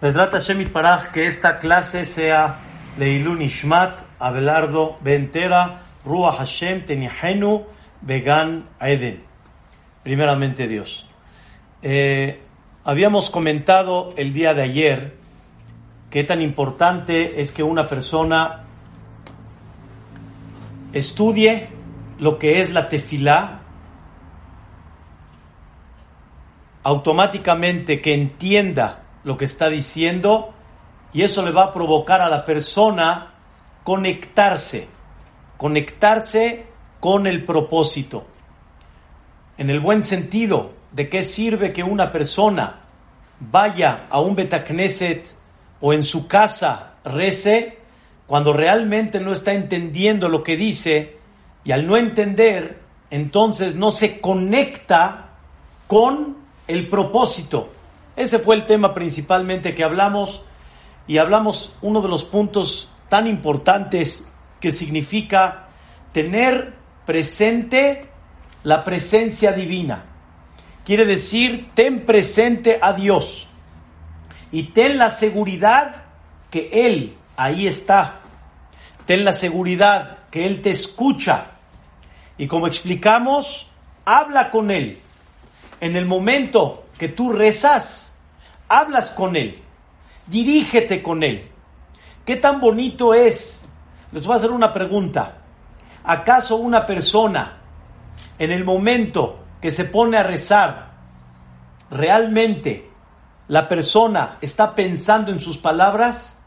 Bezrat Hashem Paraj, que esta clase sea Leilun Ishmat, Abelardo Bentera, Ruach Hashem Tenihenu, Began Eden. Primeramente Dios. Eh, habíamos comentado el día de ayer que tan importante es que una persona estudie lo que es la tefilá, automáticamente que entienda lo que está diciendo y eso le va a provocar a la persona conectarse, conectarse con el propósito. En el buen sentido, ¿de qué sirve que una persona vaya a un Betacneset o en su casa rece cuando realmente no está entendiendo lo que dice y al no entender, entonces no se conecta con el propósito? Ese fue el tema principalmente que hablamos y hablamos uno de los puntos tan importantes que significa tener presente la presencia divina. Quiere decir, ten presente a Dios y ten la seguridad que Él ahí está. Ten la seguridad que Él te escucha. Y como explicamos, habla con Él. En el momento que tú rezas, hablas con Él, dirígete con Él. ¿Qué tan bonito es? Les voy a hacer una pregunta. ¿Acaso una persona en el momento que se pone a rezar, realmente la persona está pensando en sus palabras?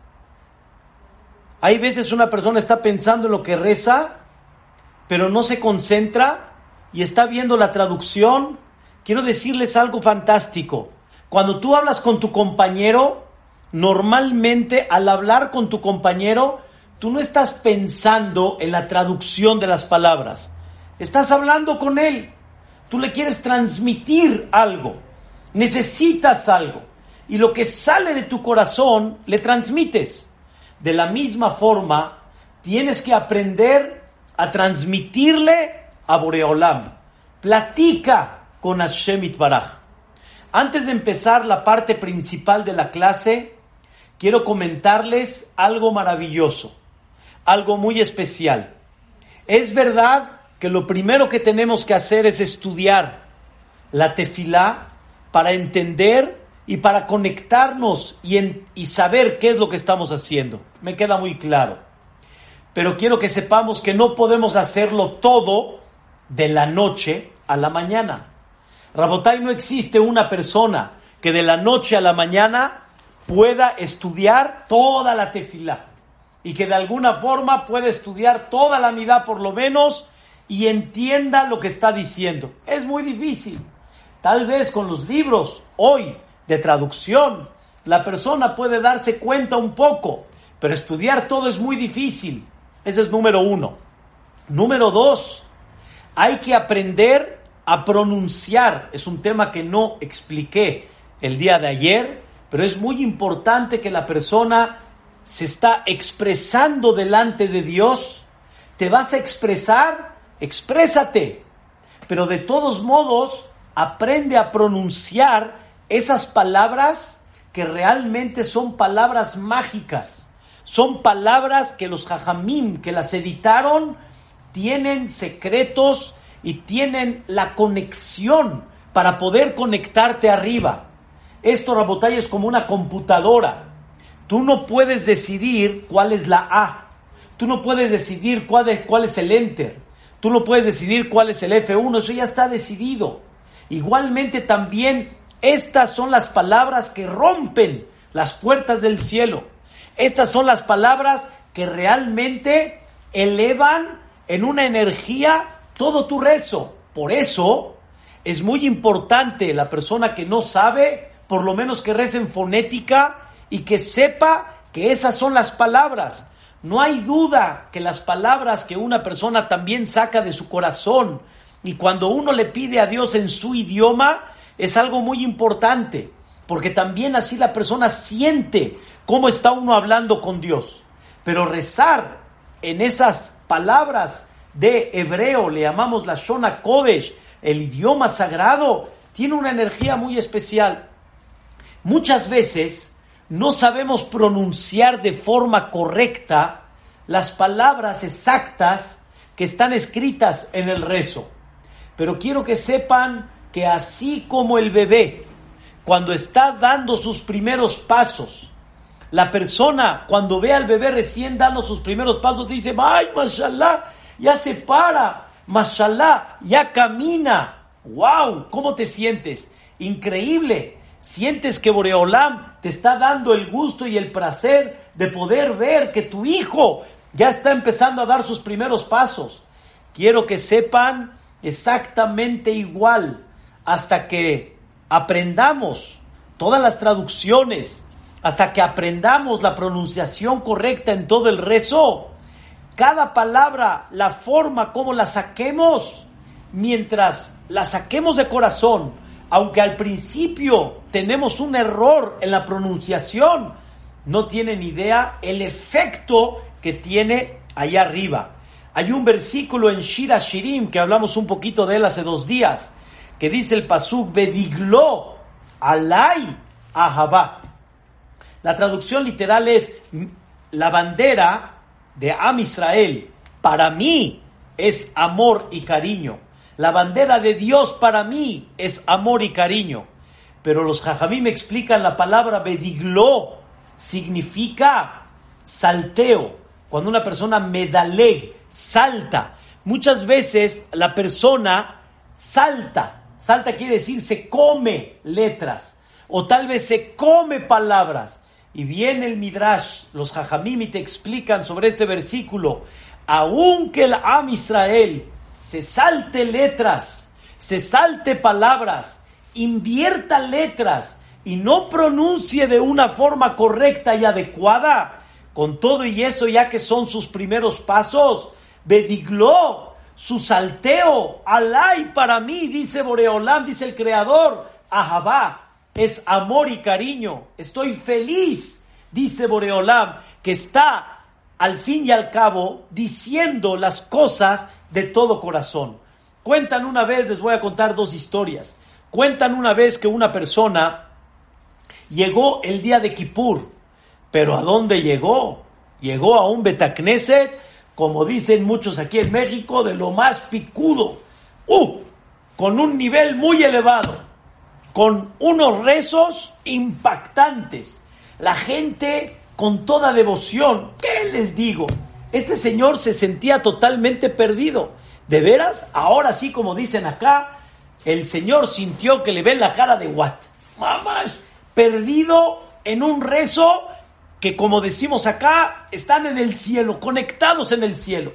Hay veces una persona está pensando en lo que reza, pero no se concentra y está viendo la traducción. Quiero decirles algo fantástico. Cuando tú hablas con tu compañero, normalmente al hablar con tu compañero, tú no estás pensando en la traducción de las palabras. Estás hablando con él. Tú le quieres transmitir algo. Necesitas algo. Y lo que sale de tu corazón, le transmites. De la misma forma, tienes que aprender a transmitirle a Boreolam. Platica con Hashem Baraj. Antes de empezar la parte principal de la clase, quiero comentarles algo maravilloso, algo muy especial. Es verdad que lo primero que tenemos que hacer es estudiar la tefilá para entender y para conectarnos y, y saber qué es lo que estamos haciendo. Me queda muy claro. Pero quiero que sepamos que no podemos hacerlo todo de la noche a la mañana. Rabotay, no existe una persona que de la noche a la mañana pueda estudiar toda la tefilá y que de alguna forma pueda estudiar toda la mitad por lo menos y entienda lo que está diciendo. Es muy difícil. Tal vez con los libros hoy de traducción la persona puede darse cuenta un poco, pero estudiar todo es muy difícil. Ese es número uno. Número dos, hay que aprender a pronunciar. Es un tema que no expliqué el día de ayer, pero es muy importante que la persona se está expresando delante de Dios. Te vas a expresar, exprésate. Pero de todos modos, aprende a pronunciar esas palabras que realmente son palabras mágicas. Son palabras que los jajamim que las editaron tienen secretos y tienen la conexión para poder conectarte arriba. Esto, Rabotay, es como una computadora. Tú no puedes decidir cuál es la A. Tú no puedes decidir cuál es, cuál es el Enter. Tú no puedes decidir cuál es el F1. Eso ya está decidido. Igualmente también estas son las palabras que rompen las puertas del cielo. Estas son las palabras que realmente elevan en una energía todo tu rezo. Por eso es muy importante la persona que no sabe, por lo menos que rece en fonética y que sepa que esas son las palabras. No hay duda que las palabras que una persona también saca de su corazón y cuando uno le pide a Dios en su idioma es algo muy importante, porque también así la persona siente cómo está uno hablando con Dios. Pero rezar en esas palabras de hebreo, le llamamos la Shona Kodesh, el idioma sagrado, tiene una energía muy especial. Muchas veces no sabemos pronunciar de forma correcta las palabras exactas que están escritas en el rezo. Pero quiero que sepan que así como el bebé, cuando está dando sus primeros pasos, la persona cuando ve al bebé recién dando sus primeros pasos dice, ¡ay, mashallah! Ya se para, mashallah, ya camina. ¡Wow! ¿Cómo te sientes? Increíble. Sientes que Boreolam te está dando el gusto y el placer de poder ver que tu hijo ya está empezando a dar sus primeros pasos. Quiero que sepan exactamente igual hasta que aprendamos todas las traducciones, hasta que aprendamos la pronunciación correcta en todo el rezo. Cada palabra, la forma como la saquemos, mientras la saquemos de corazón, aunque al principio tenemos un error en la pronunciación, no tienen idea el efecto que tiene allá arriba. Hay un versículo en Shira Shirim que hablamos un poquito de él hace dos días, que dice el pasuk Bediglo alay ahabá. La traducción literal es la bandera de Am Israel para mí es amor y cariño. La bandera de Dios para mí es amor y cariño. Pero los me explican la palabra bediglo, significa salteo. Cuando una persona medaleg, salta. Muchas veces la persona salta. Salta quiere decir se come letras. O tal vez se come palabras. Y viene el Midrash, los Jajamim te explican sobre este versículo. Aunque el Am Israel se salte letras, se salte palabras, invierta letras y no pronuncie de una forma correcta y adecuada, con todo y eso ya que son sus primeros pasos, bedigló, su salteo, alay para mí, dice Boreolam, dice el Creador, ahabá, es amor y cariño, estoy feliz, dice Boreolam, que está al fin y al cabo diciendo las cosas de todo corazón. Cuentan una vez, les voy a contar dos historias. Cuentan una vez que una persona llegó el día de Kippur, pero ¿a dónde llegó? Llegó a un Betacneset, como dicen muchos aquí en México, de lo más picudo, uh, con un nivel muy elevado, con unos rezos impactantes. La gente con toda devoción, ¿qué les digo? Este señor se sentía totalmente perdido. De veras, ahora sí, como dicen acá, el señor sintió que le ven la cara de Watt. Mamás, perdido en un rezo que, como decimos acá, están en el cielo, conectados en el cielo.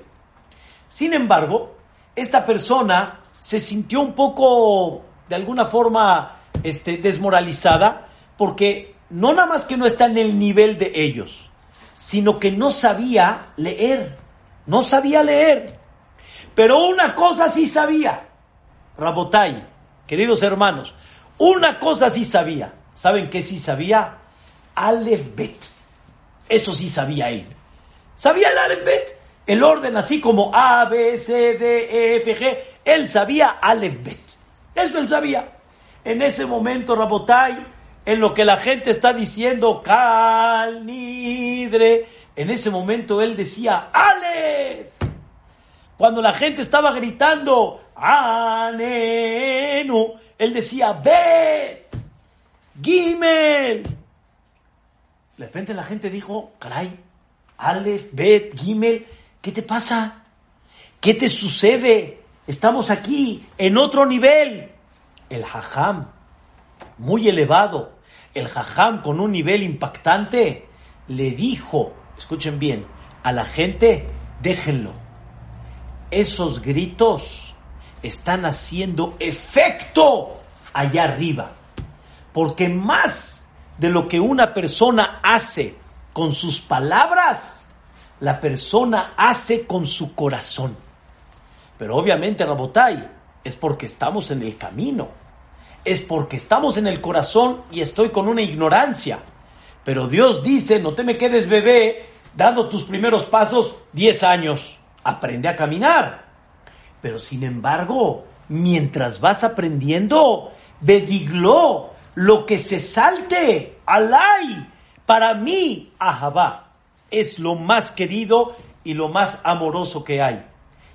Sin embargo, esta persona se sintió un poco, de alguna forma, este, desmoralizada, porque no nada más que no está en el nivel de ellos, sino que no sabía leer, no sabía leer. Pero una cosa sí sabía, Rabotai, queridos hermanos, una cosa sí sabía. ¿Saben qué sí sabía? Aleph Bet. Eso sí sabía él. ¿Sabía el Aleph Bet? El orden así como A, B, C, D, E, F, G. Él sabía Aleph Bet. Eso él sabía. En ese momento, Rabotai, en lo que la gente está diciendo, Calnidre. En ese momento él decía, Ale. Cuando la gente estaba gritando, Anenu, él decía, Bet, Gimel. De repente la gente dijo, caray, Aleph, Bet, Gimel, ¿qué te pasa? ¿Qué te sucede? Estamos aquí en otro nivel. El hajam, muy elevado, el jajam con un nivel impactante le dijo, escuchen bien, a la gente, déjenlo. Esos gritos están haciendo efecto allá arriba. Porque más de lo que una persona hace con sus palabras, la persona hace con su corazón. Pero obviamente, Rabotai, es porque estamos en el camino es porque estamos en el corazón y estoy con una ignorancia. Pero Dios dice, no te me quedes bebé dando tus primeros pasos 10 años. Aprende a caminar. Pero sin embargo, mientras vas aprendiendo, bedigló lo que se salte, alay, Para mí, Ahabá es lo más querido y lo más amoroso que hay.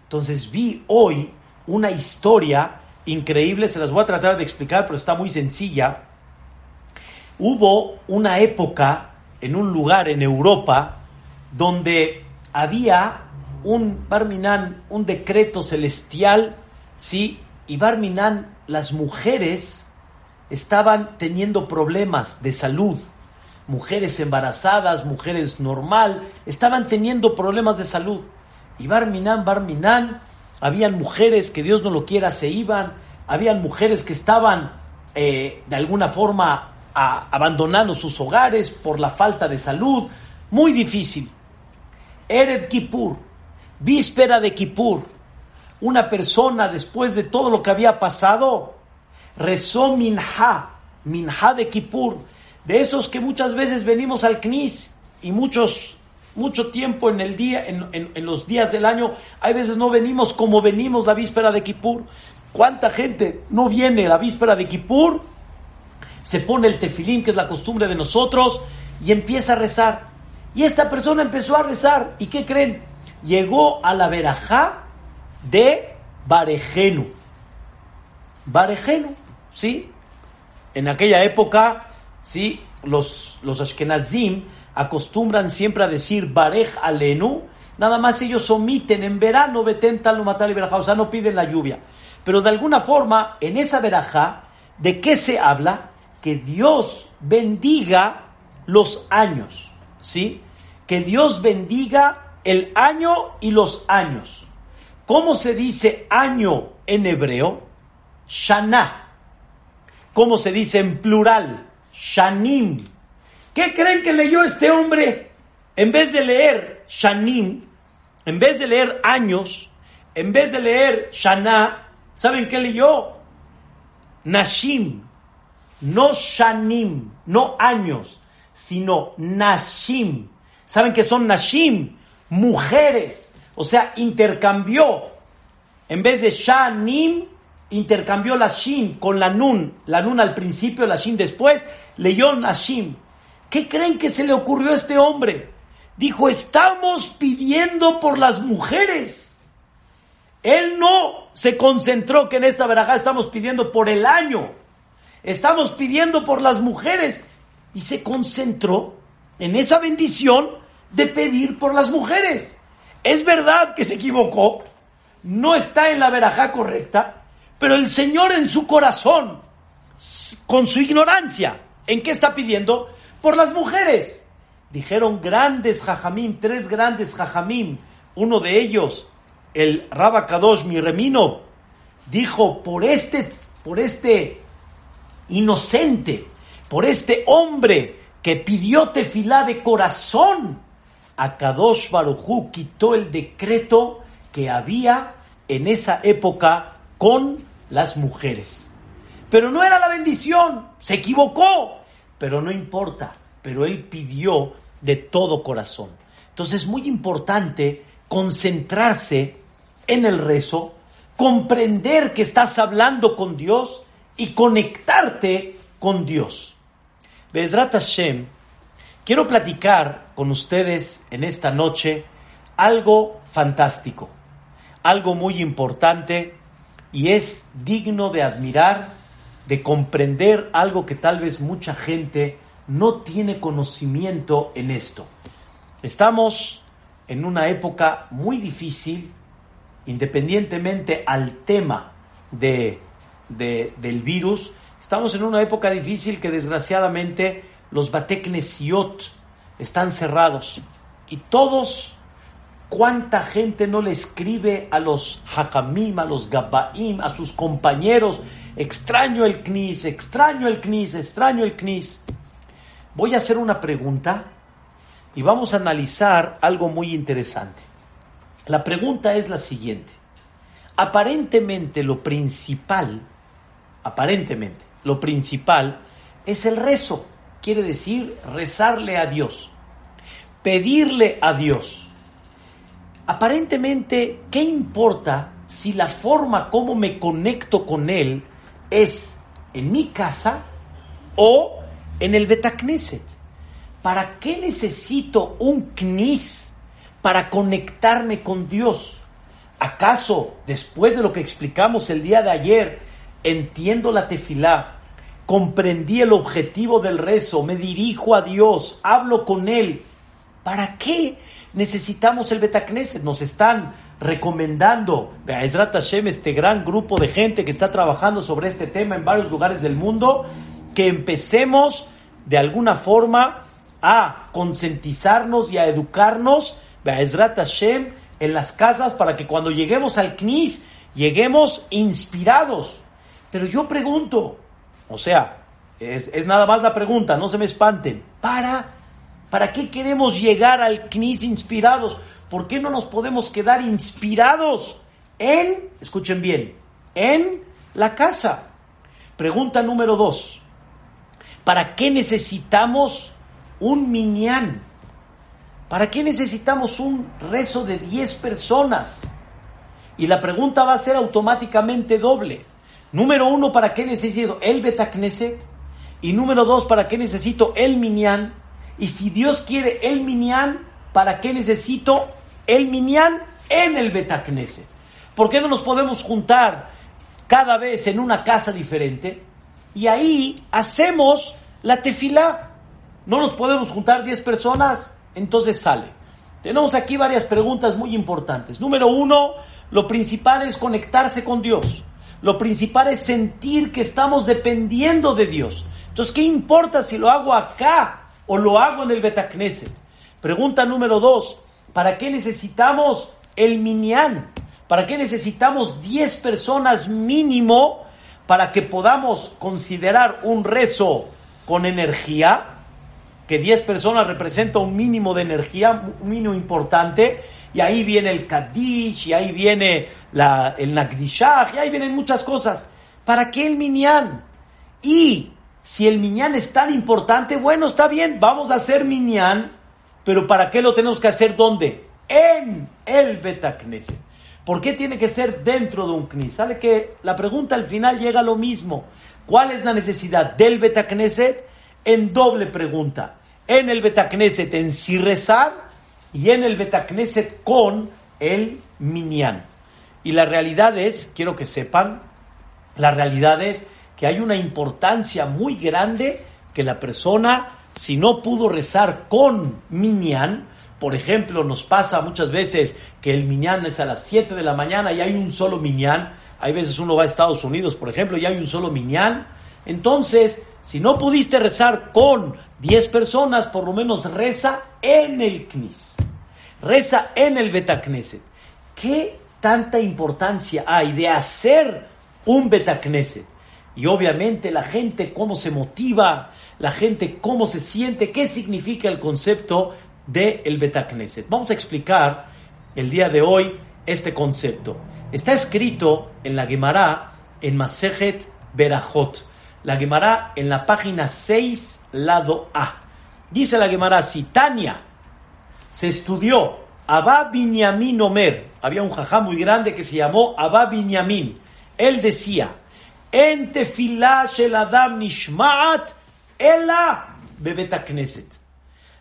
Entonces vi hoy una historia increíble, se las voy a tratar de explicar, pero está muy sencilla. Hubo una época en un lugar en Europa donde había un Barminan, un decreto celestial, ¿sí? Y Barminan, las mujeres estaban teniendo problemas de salud. Mujeres embarazadas, mujeres normal, estaban teniendo problemas de salud. Y Barminan, Barminan, habían mujeres que Dios no lo quiera se iban, habían mujeres que estaban eh, de alguna forma abandonando sus hogares por la falta de salud. Muy difícil. Ered Kippur, víspera de Kippur, una persona después de todo lo que había pasado, rezó Minha, Minha de Kippur, de esos que muchas veces venimos al Knis y muchos, mucho tiempo en el día, en, en, los días del año, hay veces no venimos como venimos la víspera de Kippur. ¿Cuánta gente no viene la víspera de Kippur? Se pone el tefilín, que es la costumbre de nosotros, y empieza a rezar. Y esta persona empezó a rezar. ¿Y qué creen? Llegó a la verajá de Barejenu. Barejenu, ¿sí? En aquella época, ¿sí? Los, los Ashkenazim acostumbran siempre a decir Barej Alenu. Nada más ellos omiten en verano, Beten Talumatal y Berajá. O sea, no piden la lluvia. Pero de alguna forma, en esa verajá, ¿de qué se habla? Que Dios bendiga los años. ¿sí? Que Dios bendiga el año y los años. ¿Cómo se dice año en hebreo? Shana. ¿Cómo se dice en plural? Shanim. ¿Qué creen que leyó este hombre? En vez de leer Shanim, en vez de leer años, en vez de leer Shana, ¿saben qué leyó? Nashim. No Shanim, no años sino Nashim. ¿Saben qué son Nashim? Mujeres. O sea, intercambió. En vez de Shanim, intercambió la Shin con la Nun. La Nun al principio, la Shin después. Leyó Nashim. ¿Qué creen que se le ocurrió a este hombre? Dijo, estamos pidiendo por las mujeres. Él no se concentró que en esta verajá estamos pidiendo por el año. Estamos pidiendo por las mujeres y se concentró en esa bendición de pedir por las mujeres. Es verdad que se equivocó, no está en la verajá correcta, pero el Señor en su corazón, con su ignorancia, ¿en qué está pidiendo? Por las mujeres. Dijeron grandes jajamim, tres grandes jajamim, uno de ellos, el Rabakadosh mi remino, dijo por este, por este inocente, por este hombre que pidió tefilá de corazón, Akadosh Barujú quitó el decreto que había en esa época con las mujeres. Pero no era la bendición, se equivocó, pero no importa, pero él pidió de todo corazón. Entonces es muy importante concentrarse en el rezo, comprender que estás hablando con Dios y conectarte con Dios. Bezrat Hashem, quiero platicar con ustedes en esta noche algo fantástico, algo muy importante y es digno de admirar, de comprender algo que tal vez mucha gente no tiene conocimiento en esto. Estamos en una época muy difícil, independientemente al tema de, del virus, Estamos en una época difícil que desgraciadamente los bateknesiot están cerrados y todos, cuánta gente no le escribe a los hakamim, a los gabaim, a sus compañeros, extraño el knis, extraño el knis, extraño el knis. Voy a hacer una pregunta y vamos a analizar algo muy interesante. La pregunta es la siguiente. Aparentemente lo principal, aparentemente, lo principal es el rezo. Quiere decir rezarle a Dios, pedirle a Dios. Aparentemente, ¿qué importa si la forma como me conecto con Él es en mi casa o en el Betacneset? ¿para qué necesito un knis para conectarme con Dios? ¿Acaso, después de lo que explicamos el día de ayer, entiendo la tefilá, comprendí el objetivo del rezo, me dirijo a Dios, hablo con Él? ¿Para qué necesitamos el Betacneset? Nos están recomendando, Ezrat Hashem, este gran grupo de gente que está trabajando sobre este tema en varios lugares del mundo, que empecemos de alguna forma a concientizarnos y a educarnos, Ezrat Hashem, en las casas para que cuando lleguemos al CNIS lleguemos inspirados. Pero yo pregunto, o sea, es, es, nada más la pregunta, no se me espanten. ¿Para? ¿Para qué queremos llegar al CNIS inspirados? ¿Por qué no nos podemos quedar inspirados en, escuchen bien, en la casa? Pregunta número dos. ¿Para qué necesitamos un minyan? ¿Para qué necesitamos un rezo de 10 personas? Y la pregunta va a ser automáticamente doble. Número uno, ¿para qué necesito el Betacneset? Y número dos, ¿para qué necesito el minyan? Y si Dios quiere el minyan, ¿para qué necesito el minyan en el Betacneset? ¿Por qué no nos podemos juntar cada vez en una casa diferente? Y ahí hacemos la tefilá. No nos podemos juntar 10 personas, entonces sale. Tenemos aquí varias preguntas muy importantes. Número uno, lo principal es conectarse con Dios. Lo principal es sentir que estamos dependiendo de Dios. Entonces, ¿qué importa si lo hago acá o lo hago en el Betacneset? Pregunta número dos, ¿para qué necesitamos el minyan? ¿Para qué necesitamos 10 personas mínimo para que podamos considerar un rezo con energía, que 10 personas representa un mínimo de energía, un mínimo importante, y ahí viene el Kaddish, y ahí viene la, el Nagdishah, y ahí vienen muchas cosas. ¿Para qué el Minyan? Y si el Minyan es tan importante, bueno, está bien, vamos a hacer Minyan, pero ¿para qué lo tenemos que hacer dónde? En el Betacneset. ¿Por qué tiene que ser dentro de un Knis? Sale que la pregunta al final llega a lo mismo. ¿Cuál es la necesidad del Betacneset? En doble pregunta. En el Betacneset en sí rezar y en el Betacneset con el Minyan. Y la realidad es, quiero que sepan, la realidad es que hay una importancia muy grande que la persona, si no pudo rezar con Minyan, por ejemplo, nos pasa muchas veces que el Minyan es a las 7 de la mañana y hay un solo Minyan, hay veces uno va a Estados Unidos, por ejemplo, y hay un solo minyan. Entonces, si no pudiste rezar con 10 personas, por lo menos reza en el Knis. Reza en el Betacneset. ¿Qué tanta importancia hay de hacer un Betacneset? Y obviamente la gente cómo se motiva, la gente cómo se siente, qué significa el concepto del el Betacneset. Vamos a explicar el día de hoy este concepto. Está escrito en la Gemara, en Masejet Berajot. La Gemara en la página 6, lado A. Dice la Gemara, si Tania se estudió Abba Binyamin Omer, había un jajá muy grande que se llamó Abba Binyamin. Él decía, en tefilá shel adam nishmaat ela bebeta.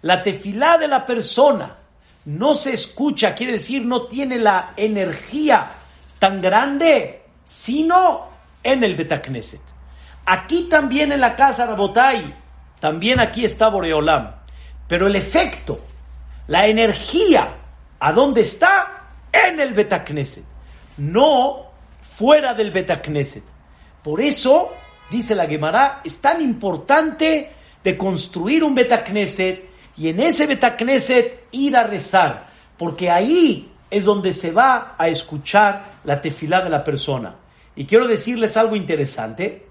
La tefilá de la persona no se escucha, quiere decir no tiene la energía tan grande, sino en el Betacneset. Aquí también en la casa Rabotai, también aquí está Boreolam. Pero el efecto, la energía, ¿a dónde está? En el Betacneset. No fuera del Betacneset. Por eso, dice la Gemara, es tan importante de construir un Betacneset y en ese Betacneset ir a rezar. Porque ahí es donde se va a escuchar la tefilá de la persona. Y quiero decirles algo interesante,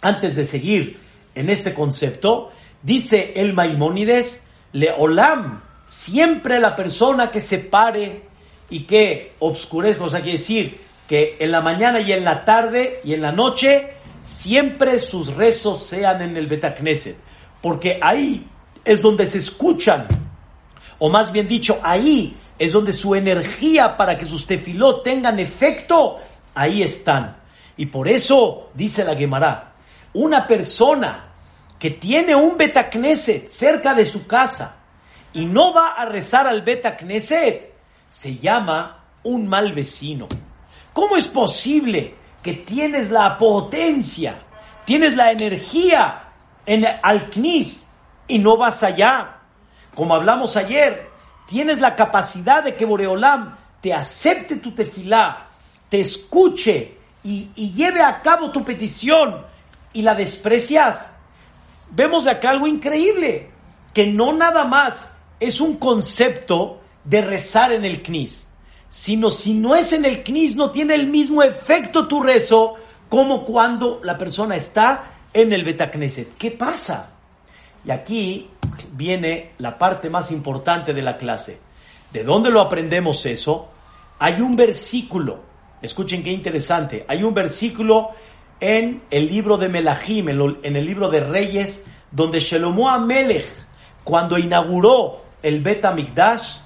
antes de seguir en este concepto, dice el Maimónides, Leolam, siempre la persona que se pare y que obscurezca, o sea, quiere decir que en la mañana y en la tarde y en la noche, siempre sus rezos sean en el Betacneset, porque ahí es donde se escuchan, o más bien dicho, ahí es donde su energía para que sus tefilot tengan efecto, ahí están. Y por eso, dice la Gemara, una persona que tiene un Betacneset cerca de su casa y no va a rezar al Betacneset, se llama un mal vecino. ¿Cómo es posible que tienes la potencia, tienes la energía en al Knis y no vas allá? Como hablamos ayer, tienes la capacidad de que Boreolam te acepte tu tefilá, te escuche y, y lleve a cabo tu petición y la desprecias. Vemos de acá algo increíble, que no nada más es un concepto de rezar en el knis, sino si no es en el knis no tiene el mismo efecto tu rezo como cuando la persona está en el Betacneset. ¿Qué pasa? Y aquí viene la parte más importante de la clase. ¿De dónde lo aprendemos eso? Hay un versículo, escuchen qué interesante, hay un versículo en el libro de Melahim, en el libro de Reyes, donde Shelomo Amelech, cuando inauguró el Bet Mikdash,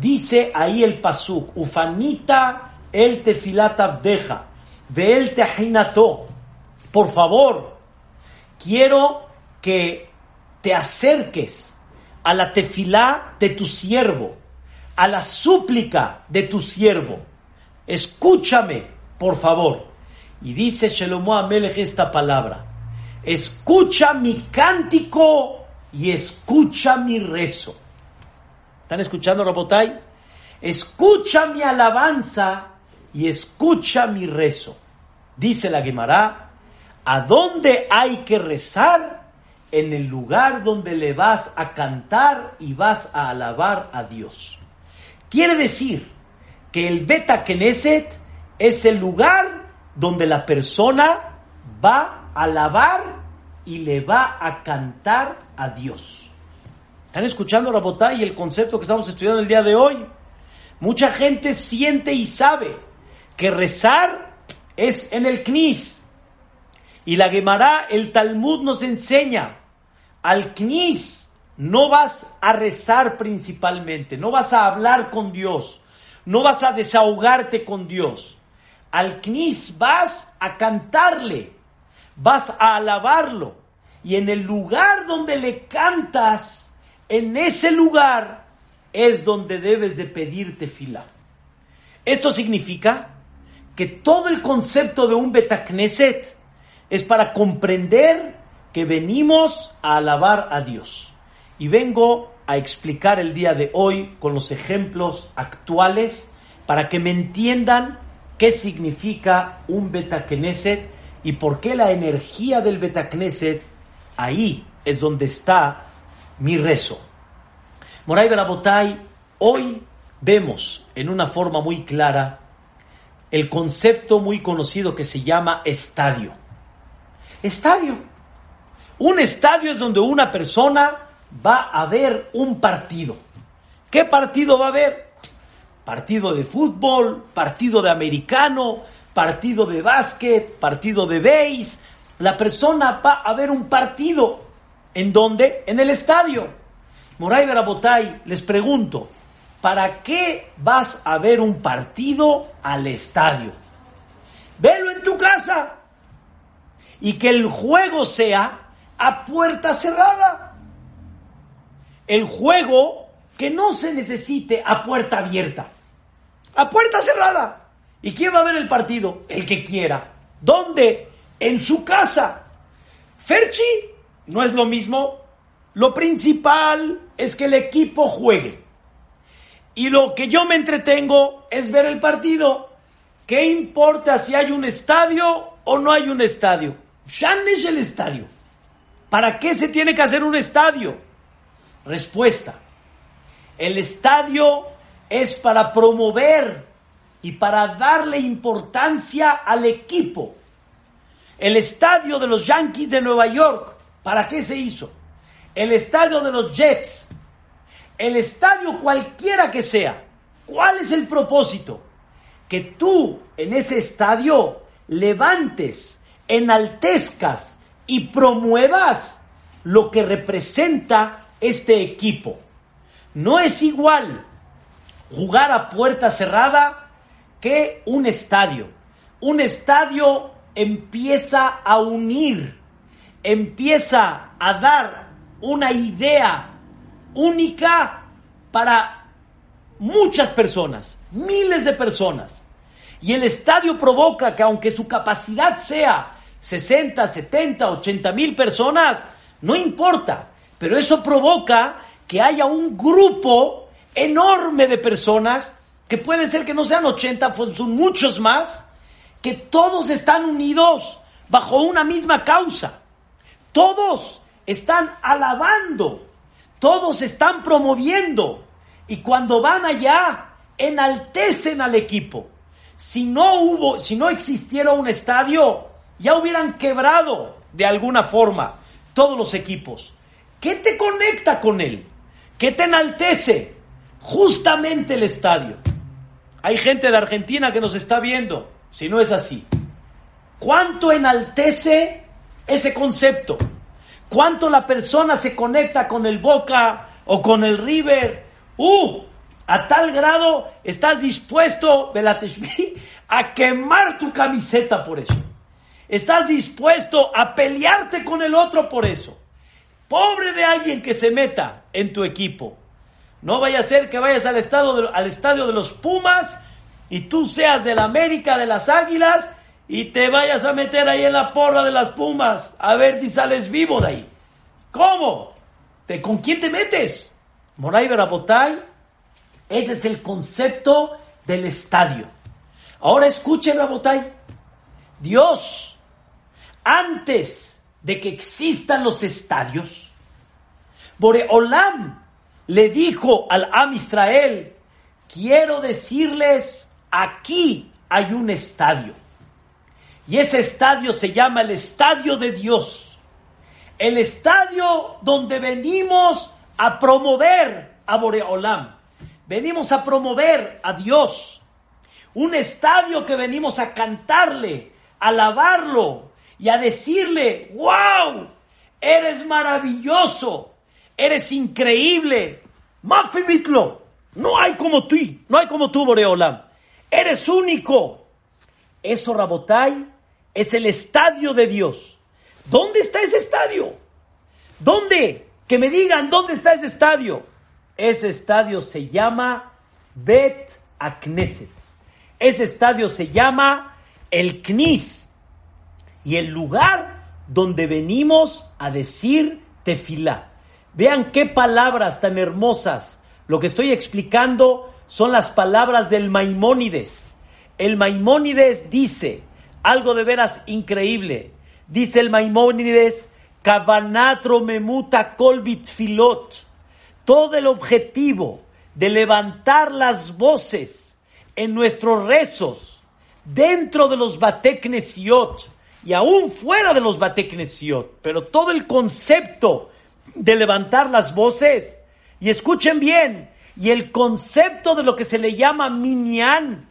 dice ahí el pasuk, Ufanita el tefilat abdeja, ve el tehinato. Por favor, quiero que te acerques a la tefilá de tu siervo, a la súplica de tu siervo. Escúchame, por favor. Y dice Shelomo Amelech esta palabra. Escucha mi cántico y escucha mi rezo. ¿Están escuchando, Rabotay? Escucha mi alabanza y escucha mi rezo. Dice la Gemara, ¿a dónde hay que rezar? En el lugar donde le vas a cantar y vas a alabar a Dios. Quiere decir que el Beta Knesset es el lugar donde la persona va a alabar y le va a cantar a Dios. ¿Están escuchando la botá y el concepto que estamos estudiando el día de hoy? Mucha gente siente y sabe que rezar es en el Knis. Y la Gemara, el Talmud nos enseña, al Knis no vas a rezar principalmente, no vas a hablar con Dios, no vas a desahogarte con Dios al Knis vas a cantarle, vas a alabarlo. Y en el lugar donde le cantas, en ese lugar es donde debes de pedirte fila. Esto significa que todo el concepto de un Betacneset es para comprender que venimos a alabar a Dios. Y vengo a explicar el día de hoy con los ejemplos actuales para que me entiendan qué significa un Betacneset y por qué la energía del Betacneset, ahí es donde está mi rezo. Moray Berabotay, hoy vemos en una forma muy clara el concepto muy conocido que se llama estadio. Estadio. Un estadio es donde una persona va a ver un partido. ¿Qué partido va a ver? partido de fútbol, partido de americano, partido de básquet, partido de béis. La persona va a ver un partido. ¿En dónde? En el estadio. Moray Berabotay, les pregunto, ¿para qué vas a ver un partido al estadio? Velo en tu casa. Y que el juego sea a puerta cerrada. El juego que no se necesite a puerta abierta a puerta cerrada. ¿Y quién va a ver el partido? El que quiera. ¿Dónde? En su casa. Ferchi no es lo mismo. Lo principal es que el equipo juegue. Y lo que yo me entretengo es ver el partido. ¿Qué importa si hay un estadio o no hay un estadio? Es el estadio. ¿Para qué se tiene que hacer un estadio? Respuesta. El estadio es para promover y para darle importancia al equipo. El estadio de los Yankees de Nueva York, ¿para qué se hizo? El estadio de los Jets, el estadio cualquiera que sea, ¿cuál es el propósito? Que tú en ese estadio levantes, enaltezcas y promuevas lo que representa este equipo. No es igual jugar a puerta cerrada que un estadio. Un estadio empieza a unir, empieza a dar una idea única para muchas personas, miles de personas. Y el estadio provoca que aunque su capacidad sea 60, 70, 80 mil personas, no importa. Pero eso provoca que haya un grupo enorme de personas, que puede ser que no sean 80, son muchos más, que todos están unidos bajo una misma causa. Todos están alabando, todos están promoviendo. Y cuando van allá, enaltecen al equipo. Si no hubo, si no existiera un estadio, ya hubieran quebrado de alguna forma todos los equipos. ¿Qué te conecta con él? ¿Qué te enaltece? Justamente el estadio. Hay gente de Argentina que nos está viendo, si no es así. ¿Cuánto enaltece ese concepto? ¿Cuánto la persona se conecta con el Boca o con el River? ¡Uh! A tal grado estás dispuesto, Belateshmi, a quemar tu camiseta por eso. Estás dispuesto a pelearte con el otro por eso. Pobre de alguien que se meta en tu equipo. No vaya a ser que vayas al, al estadio de los Pumas y tú seas del América, de las Águilas, y te vayas a meter ahí en la porra de las Pumas a ver si sales vivo de ahí. ¿Cómo? ¿Con quién te metes? Moray Berabotay ese es el concepto del estadio. Ahora escuchen, Rabotay. Dios, antes de que existan los estadios, Boreolam le dijo al Am Israel, quiero decirles, aquí hay un estadio. Y ese estadio se llama el Estadio de Dios. El estadio donde venimos a promover a Boreolam. Venimos a promover a Dios. Un estadio que venimos a cantarle, a alabarlo y a decirle, wow, eres maravilloso, eres increíble. Mafimitlo, no hay como tú, no hay como tú, Boreolam. Eres único. Eso, Rabotai, es el estadio de Dios. ¿Dónde está ese estadio? ¿Dónde? Que me digan dónde está ese estadio. Ese estadio se llama Bet Akneset. Ese estadio se llama el Knis. Y el lugar donde venimos a decir tefilá. Vean qué palabras tan hermosas. Lo que estoy explicando son las palabras del Maimónides. El Maimónides dice algo de veras increíble. Dice el Maimónides, Kavanatro memuta kolbit filot todo el objetivo de levantar las voces en nuestros rezos dentro de los Bateknesiot y aún fuera de los Bateknesiot, pero todo el concepto de levantar las voces, y escuchen bien, y el concepto de lo que se le llama minyan,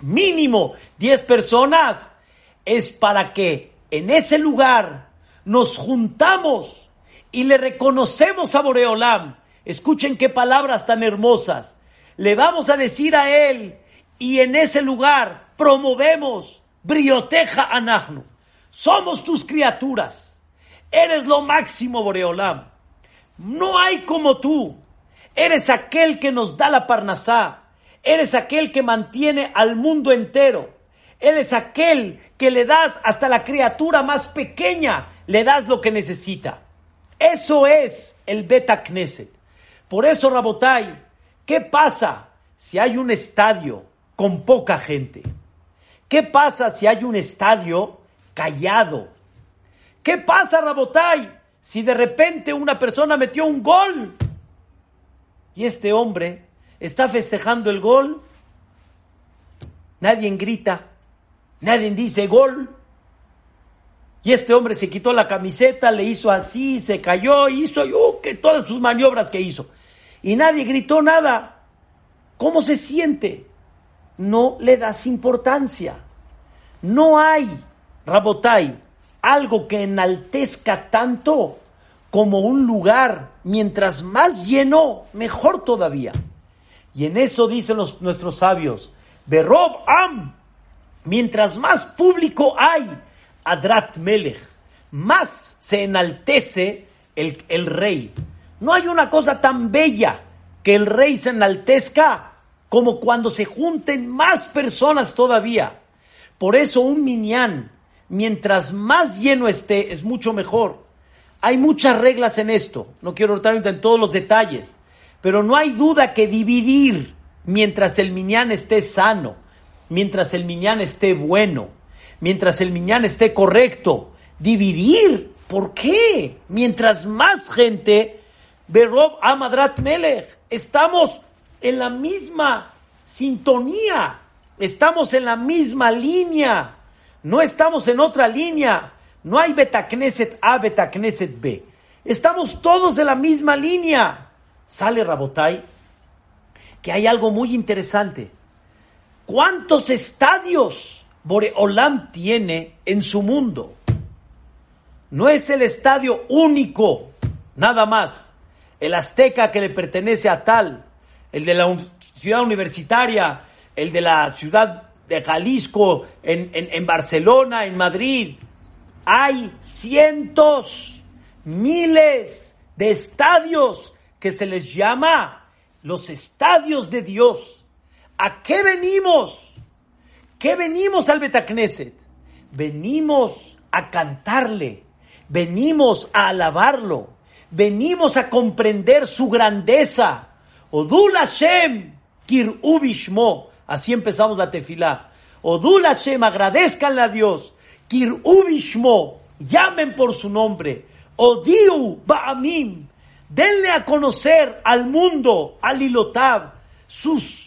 mínimo 10 personas, es para que en ese lugar nos juntamos y le reconocemos a Boreolam Escuchen qué palabras tan hermosas. Le vamos a decir a él y en ese lugar promovemos brioteja anahnu. Somos tus criaturas. Eres lo máximo, Boreolam. No hay como tú. Eres aquel que nos da la parnasá. Eres aquel que mantiene al mundo entero. Eres aquel que le das hasta la criatura más pequeña, le das lo que necesita. Eso es el Beta Knesset. Por eso, Rabotai, ¿qué pasa si hay un estadio con poca gente? ¿Qué pasa si hay un estadio callado? ¿Qué pasa, Rabotai, si de repente una persona metió un gol y este hombre está festejando el gol? Nadie grita, nadie dice gol. Y este hombre se quitó la camiseta, le hizo así, se cayó, hizo uh, que todas sus maniobras que hizo. Y nadie gritó nada. ¿Cómo se siente? No le das importancia. No hay, Rabotai, algo que enaltezca tanto como un lugar, mientras más lleno, mejor todavía. Y en eso dicen los, nuestros sabios, Berob Am, mientras más público hay, Adrat Melech, más se enaltece el, el rey. No hay una cosa tan bella que el rey se enaltezca como cuando se junten más personas todavía. Por eso un minyan, mientras más lleno esté, es mucho mejor. Hay muchas reglas en esto, no quiero entrar en todos los detalles, pero no hay duda que dividir mientras el minyan esté sano, mientras el minyan esté bueno, mientras el minyan esté correcto, dividir, ¿por qué? Mientras más gente, Berob Amadrat Melech, estamos en la misma sintonía, estamos en la misma línea, no estamos en otra línea, no hay Betacneset A, Betacneset B, estamos todos en la misma línea. Sale Rabotai que hay algo muy interesante. ¿Cuántos estadios Boreolam tiene en su mundo? No es el estadio único, nada más. El Azteca que le pertenece a tal, el de la ciudad universitaria, el de la ciudad de Jalisco, en, en Barcelona, en Madrid. Hay cientos, miles de estadios que se les llama los estadios de Dios. ¿A qué venimos? ¿Qué venimos al Betacneset? Venimos a cantarle, venimos a alabarlo, venimos a comprender su grandeza. Odul Hashem, Kir Ubishmo. Así empezamos la tefilá. Odul Hashem, agradezcanle a Dios. Kir Ubishmo, llamen por su nombre. Odiu Ba'amim, denle a conocer al mundo, al Ilotab, sus,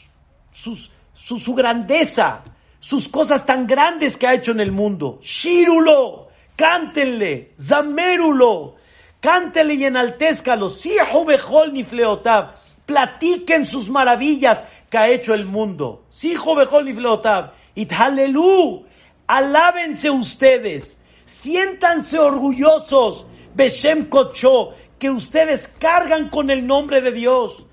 sus, su, grandeza, sus cosas tan grandes que ha hecho en el mundo. Shirulo, cántenle, Zamerulo, cántele y enaltézcalo, Sihu Bejol Nifleotab, platiquen sus maravillas que ha hecho el mundo. Sihu Bejol Nifleotab, Ithalelu, alábense ustedes, siéntanse orgullosos, Beshem Kocho, que ustedes cargan con el nombre de Dios.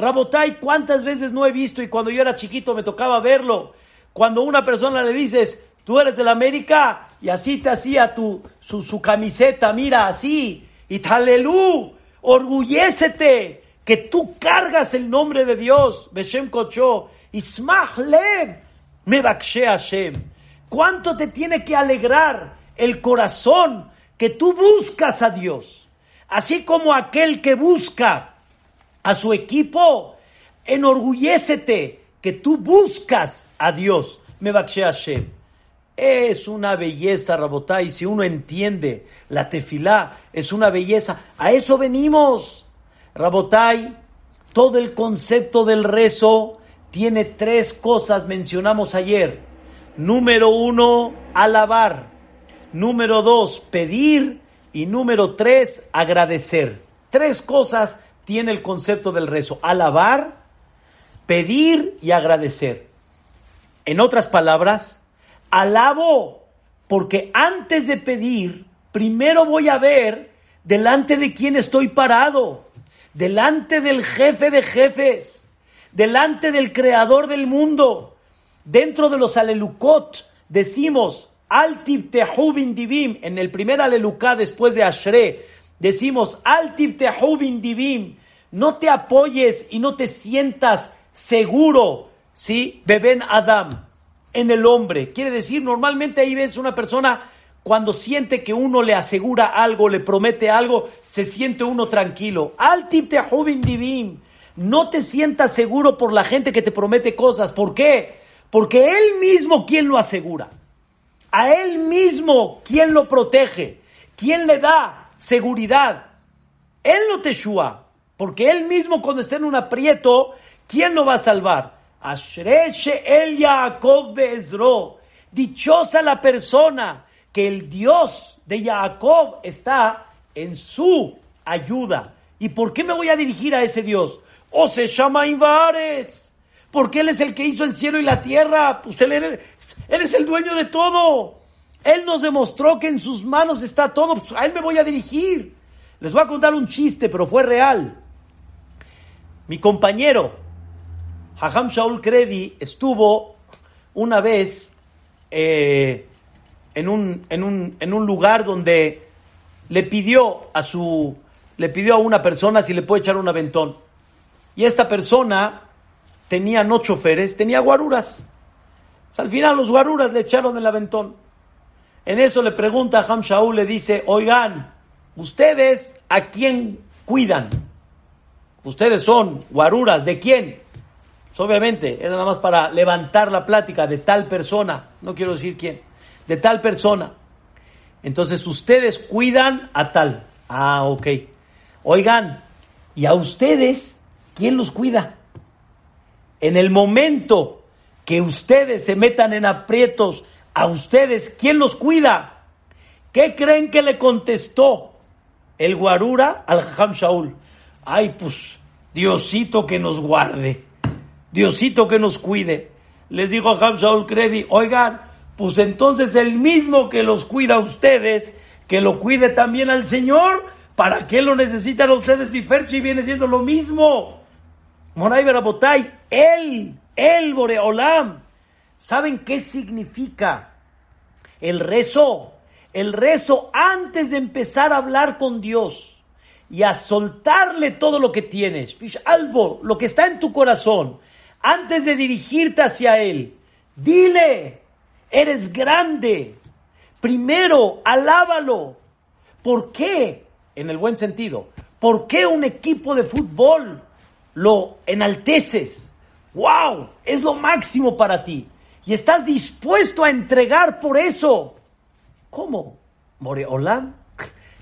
Rabotai, ¿cuántas veces no he visto y cuando yo era chiquito me tocaba verlo? Cuando una persona le dices, tú eres de la América, y así te hacía tu, su, camiseta, mira, así, y talelú, orgullécete que tú cargas el nombre de Dios, Beshem Kocho, Ismach Lev, Mebakshe Hashem. ¿Cuánto te tiene que alegrar el corazón que tú buscas a Dios? Así como aquel que busca a su equipo, enorgullécete que tú buscas a Dios. Me Hashem. Es una belleza, Rabotai. Si uno entiende la tefilá, es una belleza. A eso venimos. Rabotai, todo el concepto del rezo tiene tres cosas, mencionamos ayer. Número uno, alabar. Número dos, pedir. Y número tres, agradecer. Tres cosas tiene el concepto del rezo. Alabar, pedir y agradecer. En otras palabras, alabo porque antes de pedir, primero voy a ver delante de quién estoy parado, delante del jefe de jefes, delante del creador del mundo. Dentro de los alelucot decimos, Tehubin Divim, en el primer alelucá después de Ashre, decimos Tehubin Divim, no te apoyes y no te sientas seguro, ¿sí? Beben Adam, en el hombre. Quiere decir, normalmente ahí ves una persona cuando siente que uno le asegura algo, le promete algo, se siente uno tranquilo. Divim, no te sientas seguro por la gente que te promete cosas. ¿Por qué? Porque él mismo quien lo asegura a él mismo quién lo protege, quién le da seguridad. Él no te shua, porque él mismo cuando está en un aprieto, ¿quién lo va a salvar? Ashreshe el Yaakov Bezro. Dichosa la persona que el Dios de Jacob está en su ayuda. ¿Y por qué me voy a dirigir a ese Dios? O se llama Invares. Porque Él es el que hizo el cielo y la tierra. Pues él, él es el dueño de todo. Él nos demostró que en sus manos está todo. Pues, a Él me voy a dirigir. Les voy a contar un chiste, pero fue real. Mi compañero, Hajam Shaul Kredi, estuvo una vez eh, en, un, en, un, en un lugar donde le pidió a su, le pidió a una persona si le puede echar un aventón. Y esta persona tenía no choferes, tenía guaruras. al final los guaruras le echaron el aventón. En eso le pregunta a Ham Shaul, le dice, oigan, ¿ustedes a quién cuidan? Ustedes son guaruras, ¿de quién? Pues obviamente, era nada más para levantar la plática de tal persona, no quiero decir quién, de tal persona. Entonces ustedes cuidan a tal. Ah, ok. Oigan, ¿y a ustedes quién los cuida? En el momento que ustedes se metan en aprietos, a ustedes, ¿quién los cuida? ¿Qué creen que le contestó el guarura al Jajam Shaul? Ay, pues, Diosito que nos guarde, Diosito que nos cuide. Les dijo Jajam Shaul Credi, oigan, pues entonces el mismo que los cuida a ustedes, que lo cuide también al Señor, ¿para qué lo necesitan ustedes y Ferchi viene siendo lo mismo? Moray Berabotay, él, él, Boreolam, ¿saben qué significa el rezo? El rezo antes de empezar a hablar con Dios y a soltarle todo lo que tienes, algo, lo que está en tu corazón, antes de dirigirte hacia Él, dile, eres grande. Primero, alábalo. ¿Por qué? En el buen sentido. ¿Por qué un equipo de fútbol lo enalteces? ¡Wow! Es lo máximo para ti. Y estás dispuesto a entregar por eso. ¿Cómo? Moreolam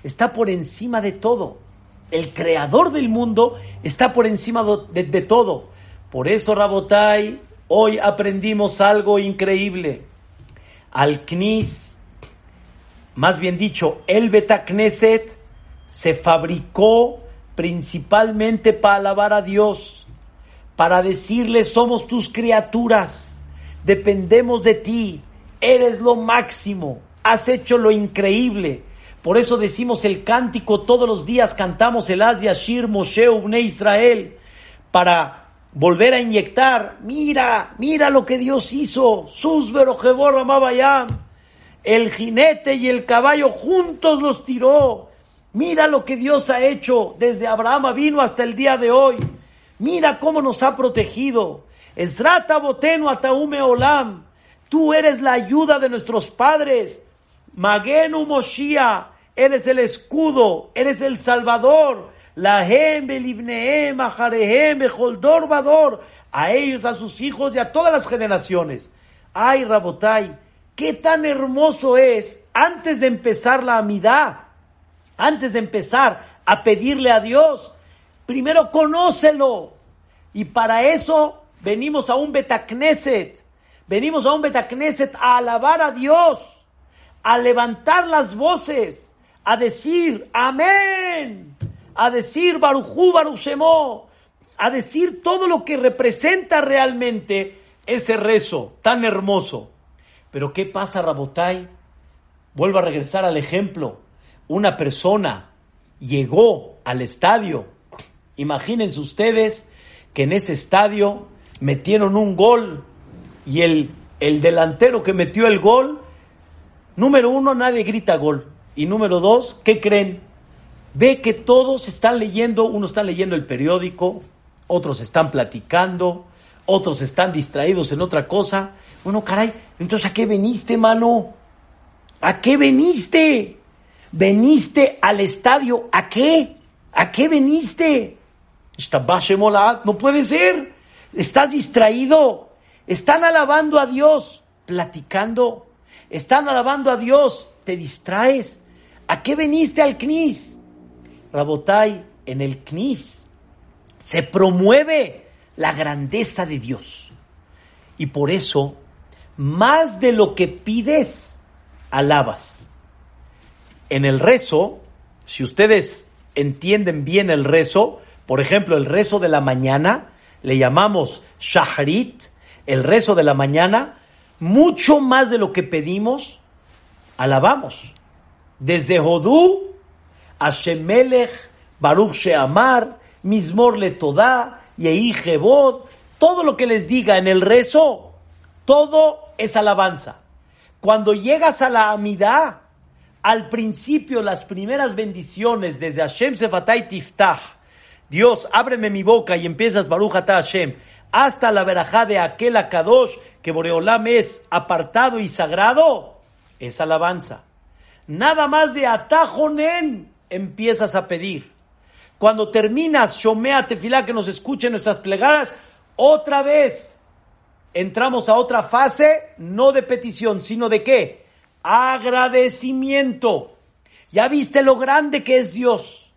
está por encima de todo. El creador del mundo está por encima de, todo. Por eso, Rabotai, hoy aprendimos algo increíble. Al Knis, más bien dicho, el Betacneset se fabricó principalmente para alabar a Dios, para decirle somos tus criaturas, dependemos de ti, eres lo máximo, has hecho lo increíble. Por eso decimos el cántico todos los días, cantamos el Az Yashir Moshe Ubne Israel, para volver a inyectar, mira, mira lo que Dios hizo, sus Amabayam, el jinete y el caballo juntos los tiró, mira lo que Dios ha hecho. Desde Abraham vino hasta el día de hoy, mira cómo nos ha protegido, Esrata Botenu Ataume Olam, tú eres la ayuda de nuestros padres, Magenu Moshia, eres el escudo, eres el salvador, Lahem belibnehem, ajarehem, vador, a ellos, a sus hijos y a todas las generaciones. Ay, Rabotai, qué tan hermoso es antes de empezar la amidad, antes de empezar a pedirle a Dios, primero conócelo. Y para eso venimos a un Betacneset, venimos a un Betacneset a alabar a Dios, a levantar las voces, a decir amén a decir Barujú Barushemó, a decir todo lo que representa realmente ese rezo tan hermoso. Pero ¿qué pasa, Rabotai? Vuelvo a regresar al ejemplo. Una persona llegó al estadio. Imagínense ustedes que en ese estadio metieron un gol y el, el delantero que metió el gol, número uno, nadie grita gol. Y número dos, ¿qué creen? ve que todos están leyendo, unos están leyendo el periódico, otros están platicando, otros están distraídos en otra cosa. Bueno, caray, entonces ¿a qué veniste, mano? ¿A qué veniste? ¿Veniste al estadio? ¿A qué? ¿A qué veniste? No puede ser. Estás distraído. Están alabando a Dios, platicando. Están alabando a Dios. Te distraes. ¿A qué veniste al CNIS? Rabotai, en el CNIS se promueve la grandeza de Dios. Y por eso, más de lo que pides, alabas. En el rezo, si ustedes entienden bien el rezo, por ejemplo, el rezo de la mañana, le llamamos Shaharit, el rezo de la mañana, mucho más de lo que pedimos, alabamos. Desde Hodú Hashemelech, Baruch Sheamar, Mismor Letodá, Yehi Jebod, todo lo que les diga en el rezo, todo es alabanza. Cuando llegas a la amidad, al principio, las primeras bendiciones desde Hashem Sefatay Tiftah, Dios, ábreme mi boca y empiezas Baruch Ata Hashem, hasta la verajá de aquel Akadosh que Boreolam es apartado y sagrado, es alabanza. Nada más de Atajonen empiezas a pedir. Cuando terminas Shomea Tefilá, que nos escuchen nuestras plegarias, otra vez entramos a otra fase, no de petición, sino de qué? Agradecimiento. Ya viste lo grande que es Dios.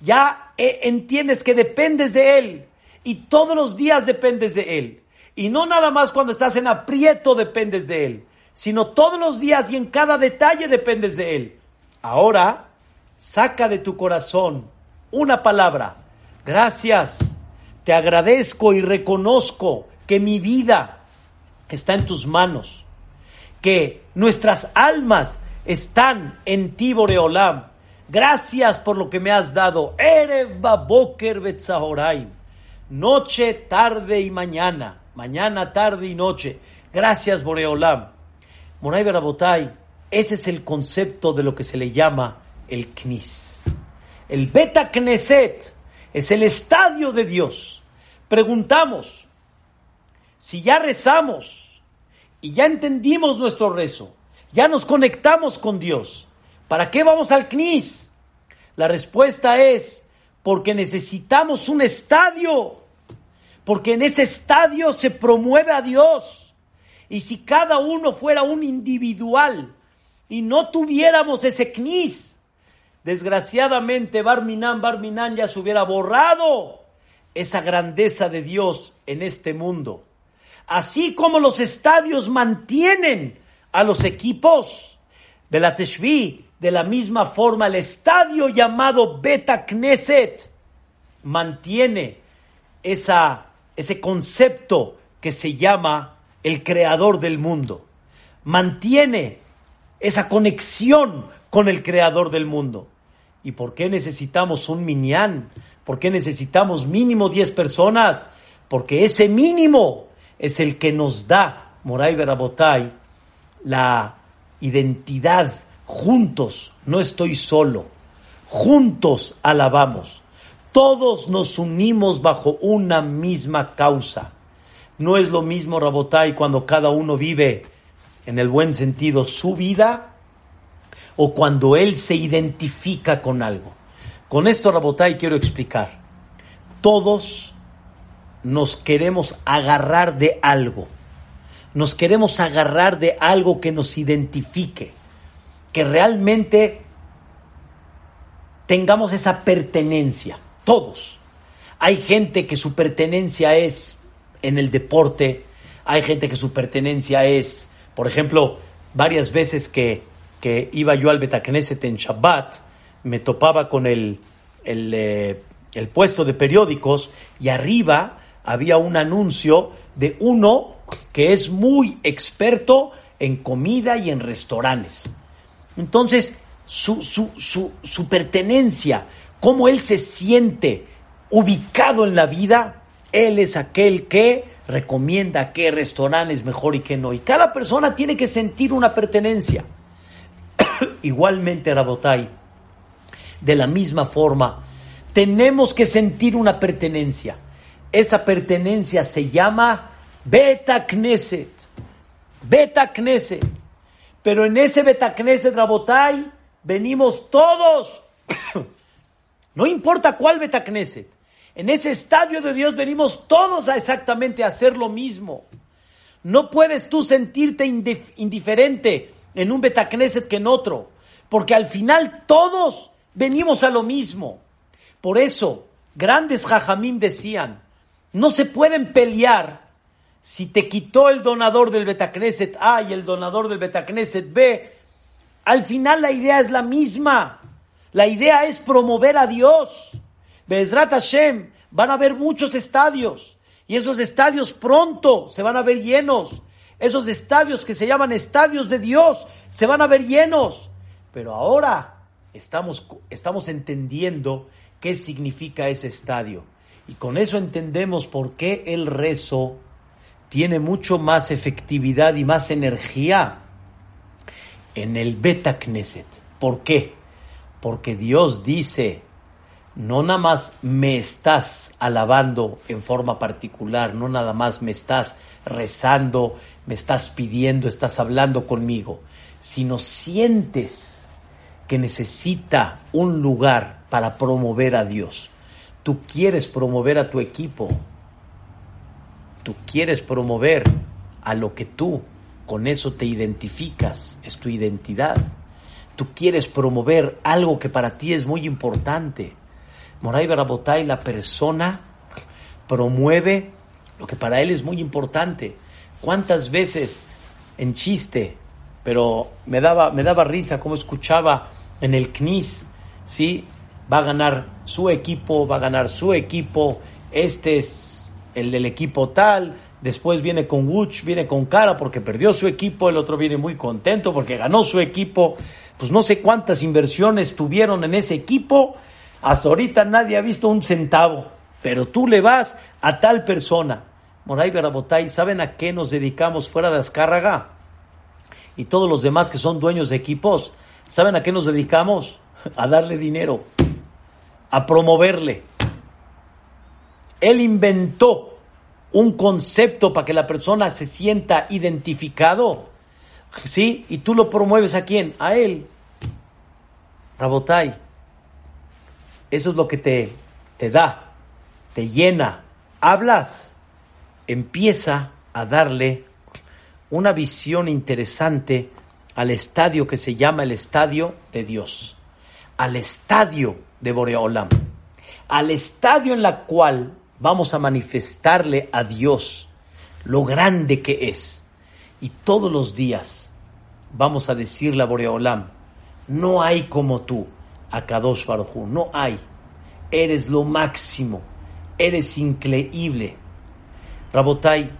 Ya eh, entiendes que dependes de Él. Y todos los días dependes de Él. Y no nada más cuando estás en aprieto dependes de Él, sino todos los días y en cada detalle dependes de Él. Ahora, saca de tu corazón una palabra. Gracias. Te agradezco y reconozco que mi vida está en tus manos, que nuestras almas están en ti, Boreolam. Gracias por lo que me has dado. Erev Boker Betzahoraim. Noche, tarde y mañana. Mañana, tarde y noche. Gracias, Boreolam. Moray Barabotay, ese es el concepto de lo que se le llama el Knis. El Beta Knesset es el estadio de Dios. Preguntamos, si ya rezamos y ya entendimos nuestro rezo, ya nos conectamos con Dios, ¿para qué vamos al Knis? La respuesta es porque necesitamos un estadio, porque en ese estadio se promueve a Dios. Y si cada uno fuera un individual y no tuviéramos ese Knis, Desgraciadamente, Barminan, Barminan ya se hubiera borrado esa grandeza de Dios en este mundo. Así como los estadios mantienen a los equipos de la Teshvi, de la misma forma el estadio llamado Beta Knesset mantiene esa, ese concepto que se llama el creador del mundo. Mantiene esa conexión con el creador del mundo. ¿Y por qué necesitamos un minyan? ¿Por qué necesitamos mínimo 10 personas? Porque ese mínimo es el que nos da, Moray Berabotay, la identidad. Juntos, no estoy solo. Juntos alabamos. Todos nos unimos bajo una misma causa. No es lo mismo, Rabotay, cuando cada uno vive, en el buen sentido, su vida o cuando él se identifica con algo. Con esto, Rabotay, quiero explicar. Todos nos queremos agarrar de algo. Nos queremos agarrar de algo que nos identifique, que realmente tengamos esa pertenencia. Todos. Hay gente que su pertenencia es en el deporte, hay gente que su pertenencia es, por ejemplo, varias veces que que iba yo al Betacneset en Shabbat, me topaba con el, eh, el, puesto de periódicos y arriba había un anuncio de uno que es muy experto en comida y en restaurantes. Entonces, su, su, su, su pertenencia, cómo él se siente ubicado en la vida, él es aquel que recomienda qué restaurante es mejor y qué no. Y cada persona tiene que sentir una pertenencia. Igualmente, Rabotai, de la misma forma, tenemos que sentir una pertenencia. Esa pertenencia se llama Beta Knesset. Beta Knesset. Pero en ese Beta Knesset, Rabotai, venimos todos. no importa cuál Beta Knesset. En ese estadio de Dios venimos todos a exactamente hacer lo mismo. No puedes tú sentirte indiferente en un Betacneset que en otro, porque al final todos venimos a lo mismo. Por eso, grandes jajamim decían, no se pueden pelear si te quitó el donador del Betacneset A y el donador del Betacneset B. Al final la idea es la misma. La idea es promover a Dios. Bezrat Hashem, van a haber muchos estadios y esos estadios pronto se van a ver llenos. Esos estadios que se llaman estadios de Dios se van a ver llenos. Pero ahora estamos, estamos entendiendo qué significa ese estadio. Y con eso entendemos por qué el rezo tiene mucho más efectividad y más energía en el Beta Knesset. ¿Por qué? Porque Dios dice, no nada más me estás alabando en forma particular, no nada más me estás rezando, me estás pidiendo, estás hablando conmigo, sino sientes que necesita un lugar para promover a Dios. Tú quieres promover a tu equipo, tú quieres promover a lo que tú con eso te identificas, es tu identidad. Tú quieres promover algo que para ti es muy importante. Moray Barabotay, la persona promueve lo que para él es muy importante. ¿Cuántas veces en chiste, pero me daba, me daba risa como escuchaba en el CNIS, ¿sí? Va a ganar su equipo, va a ganar su equipo, este es el del equipo tal, después viene con Wuch, viene con cara porque perdió su equipo, el otro viene muy contento porque ganó su equipo, pues no sé cuántas inversiones tuvieron en ese equipo, hasta ahorita nadie ha visto un centavo, pero tú le vas a tal persona. Moray Berabotay, ¿saben a qué nos dedicamos fuera de Azcárraga? Y todos los demás que son dueños de equipos, ¿saben a qué nos dedicamos? A darle dinero, a promoverle. Él inventó un concepto para que la persona se sienta identificado, ¿sí? Y tú lo promueves a quién? A él. Rabotay, eso es lo que te, te da, te llena. Hablas, empieza a darle una visión interesante al estadio que se llama el estadio de Dios, al estadio de Boreolam, al estadio en la cual vamos a manifestarle a Dios lo grande que es. Y todos los días vamos a decirle a Boreolam, no hay como tú, Akadosh Baruj no hay. Eres lo máximo, eres increíble. Rabotai,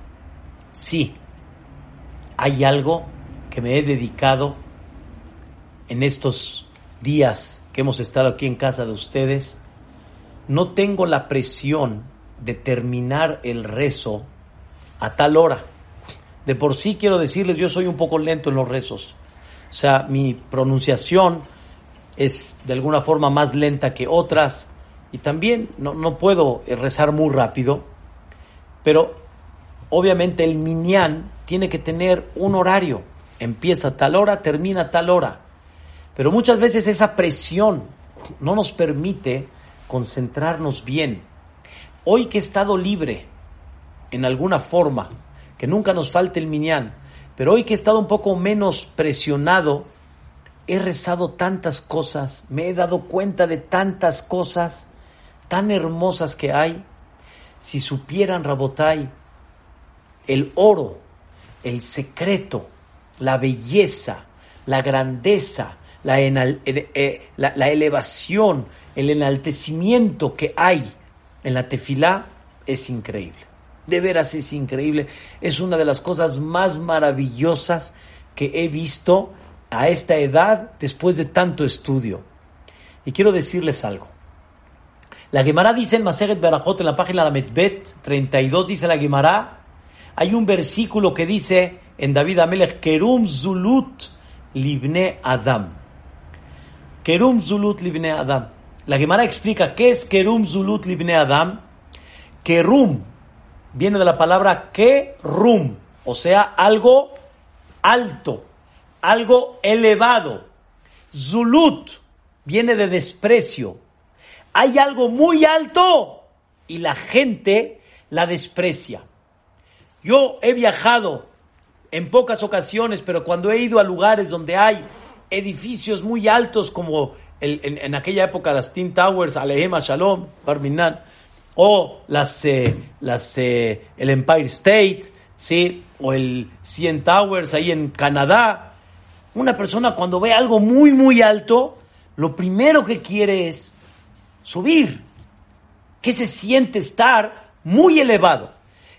sí, hay algo que me he dedicado en estos días que hemos estado aquí en casa de ustedes. No tengo la presión de terminar el rezo a tal hora. De por sí quiero decirles, yo soy un poco lento en los rezos. O sea, mi pronunciación es de alguna forma más lenta que otras y también no, no puedo rezar muy rápido, pero obviamente el minyan tiene que tener un horario. Empieza a tal hora, termina a tal hora. Pero muchas veces esa presión no nos permite concentrarnos bien hoy que he estado libre en alguna forma, que nunca nos falte el minyan, pero hoy que he estado un poco menos presionado, he rezado tantas cosas, me he dado cuenta de tantas cosas tan hermosas que hay. Si supieran, Rabotai, el oro, el secreto, la belleza, la grandeza, la, eh, la elevación, el enaltecimiento que hay en la tefilá es increíble. De veras es increíble. Es una de las cosas más maravillosas que he visto a esta edad después de tanto estudio. Y quiero decirles algo. La Gemara dice en Maseret Berajot, en la página de Medbet 32, dice la Gemara, hay un versículo que dice en David Amelech, Kerum Zulut Libne Adam. Kerum Zulut Libne Adam. La Gemara explica qué es Kerum Zulut Libne Adam. Kerum viene de la palabra Kerum, o sea, algo alto, algo elevado. Zulut viene de desprecio. Hay algo muy alto y la gente la desprecia. Yo he viajado en pocas ocasiones, pero cuando he ido a lugares donde hay edificios muy altos como en, aquella época las Teen Towers, Alehema Shalom, Barminan, o las, eh, las eh, el Empire State, ¿sí? o el CN Towers ahí en Canadá. Una persona cuando ve algo muy, muy alto, lo primero que quiere es subir. ¿Qué se siente estar muy elevado?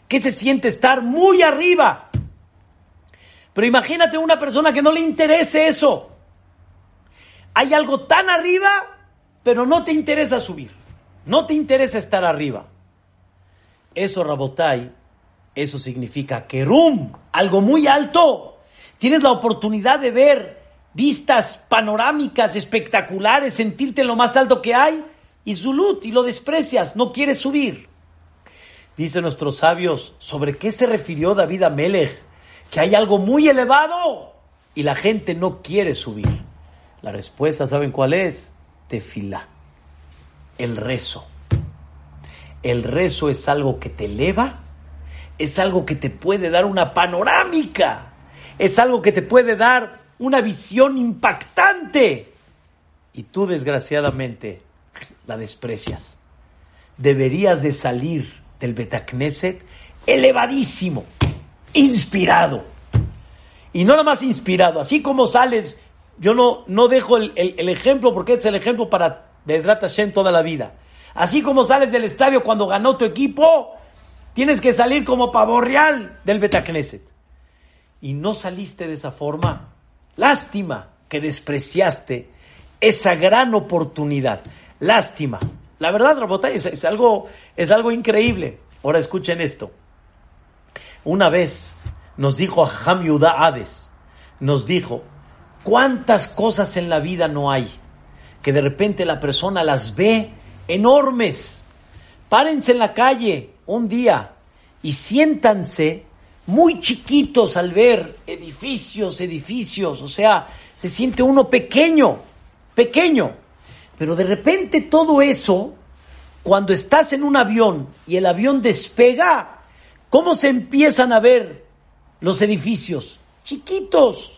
¿Qué se siente estar muy arriba? Pero imagínate una persona que no le interese eso hay algo tan arriba, pero no te interesa subir. No te interesa estar arriba. Eso, Rabotai, eso significa que rum, algo muy alto. Tienes la oportunidad de ver vistas panorámicas espectaculares, sentirte en lo más alto que hay, y Zulut, y lo desprecias, no quieres subir. Dicen nuestros sabios, ¿sobre qué se refirió David a? Que hay algo muy elevado y la gente no quiere subir. La respuesta, ¿saben cuál es? Tefila, el rezo. El rezo es algo que te eleva, es algo que te puede dar una panorámica, es algo que te puede dar una visión impactante. Y tú, desgraciadamente, la desprecias. Deberías de salir del Betacneset elevadísimo, inspirado. Y no nada más inspirado, así como sales, yo no, no dejo el, ejemplo porque es el ejemplo para Bedrat Hashem toda la vida. Así como sales del estadio cuando ganó tu equipo, tienes que salir como pavo real del Betacneset. Y no saliste de esa forma. Lástima que despreciaste esa gran oportunidad. Lástima. La verdad, Rabotay, es, algo, es algo increíble. Ahora escuchen esto. Una vez nos dijo Ham Yudá Hades, nos dijo, ¿cuántas cosas en la vida no hay? Que de repente la persona las ve enormes. Párense en la calle un día y siéntanse muy chiquitos al ver edificios, edificios, o sea, se siente uno pequeño, pequeño. Pero de repente todo eso, cuando estás en un avión y el avión despega, ¿cómo se empiezan a ver los edificios? Chiquitos.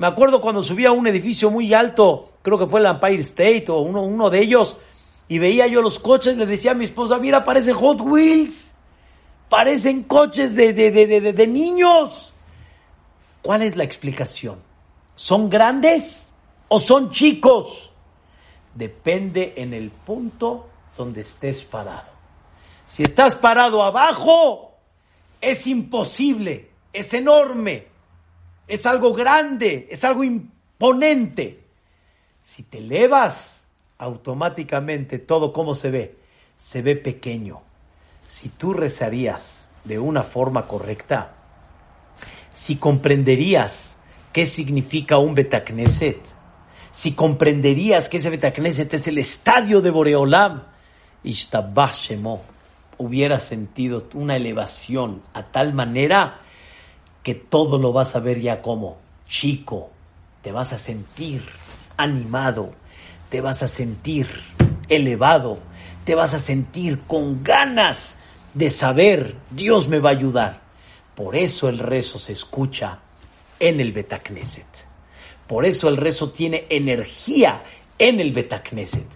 Me acuerdo cuando subía a un edificio muy alto, creo que fue el Empire State o uno, uno de ellos, y veía yo los coches, le decía a mi esposa, mira, parece Hot Wheels, parecen coches de, de, de, de niños. ¿Cuál es la explicación? ¿Son grandes o son chicos? depende en el punto donde estés parado. Si estás parado abajo, es imposible, es enorme, es algo grande, es algo imponente. Si te elevas, automáticamente todo como se ve, se ve pequeño. Si tú rezarías de una forma correcta, si comprenderías qué significa un Betacneset, si comprenderías que ese Betacneset es el estadio de Boreolam, Ishtabashemo, hubiera sentido una elevación a tal manera que todo lo vas a ver ya como chico, te vas a sentir animado, te vas a sentir elevado, te vas a sentir con ganas de saber, Dios me va a ayudar. Por eso el rezo se escucha en el Betacneset. Por eso el rezo tiene energía en el Betacneset.